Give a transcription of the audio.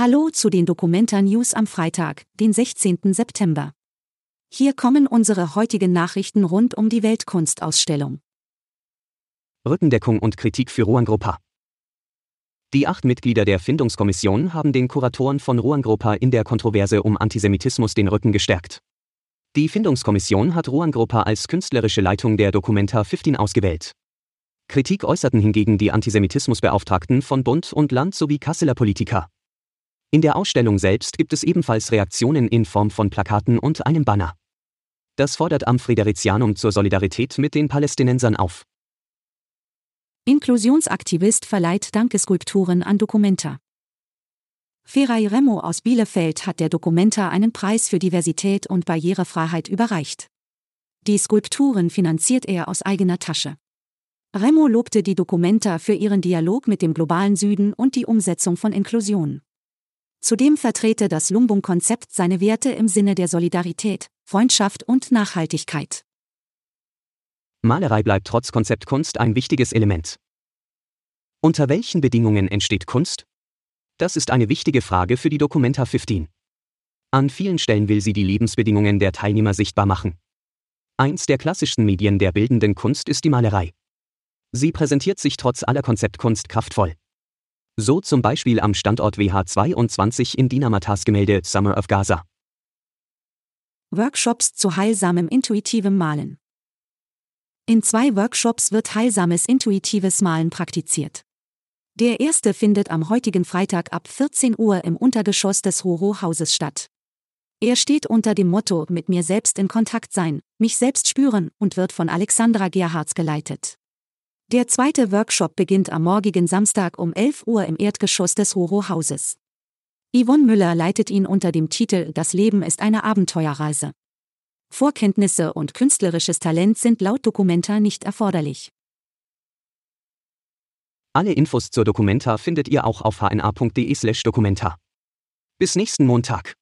Hallo zu den Documenta News am Freitag, den 16. September. Hier kommen unsere heutigen Nachrichten rund um die Weltkunstausstellung. Rückendeckung und Kritik für Ruangrupa. Die acht Mitglieder der Findungskommission haben den Kuratoren von Ruangrupa in der Kontroverse um Antisemitismus den Rücken gestärkt. Die Findungskommission hat Ruangrupa als künstlerische Leitung der Documenta 15 ausgewählt. Kritik äußerten hingegen die Antisemitismusbeauftragten von Bund und Land sowie Kasseler Politiker. In der Ausstellung selbst gibt es ebenfalls Reaktionen in Form von Plakaten und einem Banner. Das fordert am Friderizianum zur Solidarität mit den Palästinensern auf. Inklusionsaktivist verleiht Dankeskulpturen an Documenta. Ferai Remo aus Bielefeld hat der Documenta einen Preis für Diversität und Barrierefreiheit überreicht. Die Skulpturen finanziert er aus eigener Tasche. Remo lobte die Documenta für ihren Dialog mit dem globalen Süden und die Umsetzung von Inklusion. Zudem vertrete das Lumbung-Konzept seine Werte im Sinne der Solidarität, Freundschaft und Nachhaltigkeit. Malerei bleibt trotz Konzeptkunst ein wichtiges Element. Unter welchen Bedingungen entsteht Kunst? Das ist eine wichtige Frage für die Documenta 15. An vielen Stellen will sie die Lebensbedingungen der Teilnehmer sichtbar machen. Eins der klassischsten Medien der bildenden Kunst ist die Malerei. Sie präsentiert sich trotz aller Konzeptkunst kraftvoll. So zum Beispiel am Standort WH22 in Dinamatas Gemälde Summer of Gaza. Workshops zu heilsamem intuitivem Malen. In zwei Workshops wird heilsames intuitives Malen praktiziert. Der erste findet am heutigen Freitag ab 14 Uhr im Untergeschoss des Horo-Hauses statt. Er steht unter dem Motto Mit mir selbst in Kontakt sein, mich selbst spüren und wird von Alexandra Gerhards geleitet. Der zweite Workshop beginnt am morgigen Samstag um 11 Uhr im Erdgeschoss des Horo-Hauses. Yvonne Müller leitet ihn unter dem Titel Das Leben ist eine Abenteuerreise. Vorkenntnisse und künstlerisches Talent sind laut Dokumenta nicht erforderlich. Alle Infos zur Dokumenta findet ihr auch auf hna.de/dokumenta. Bis nächsten Montag.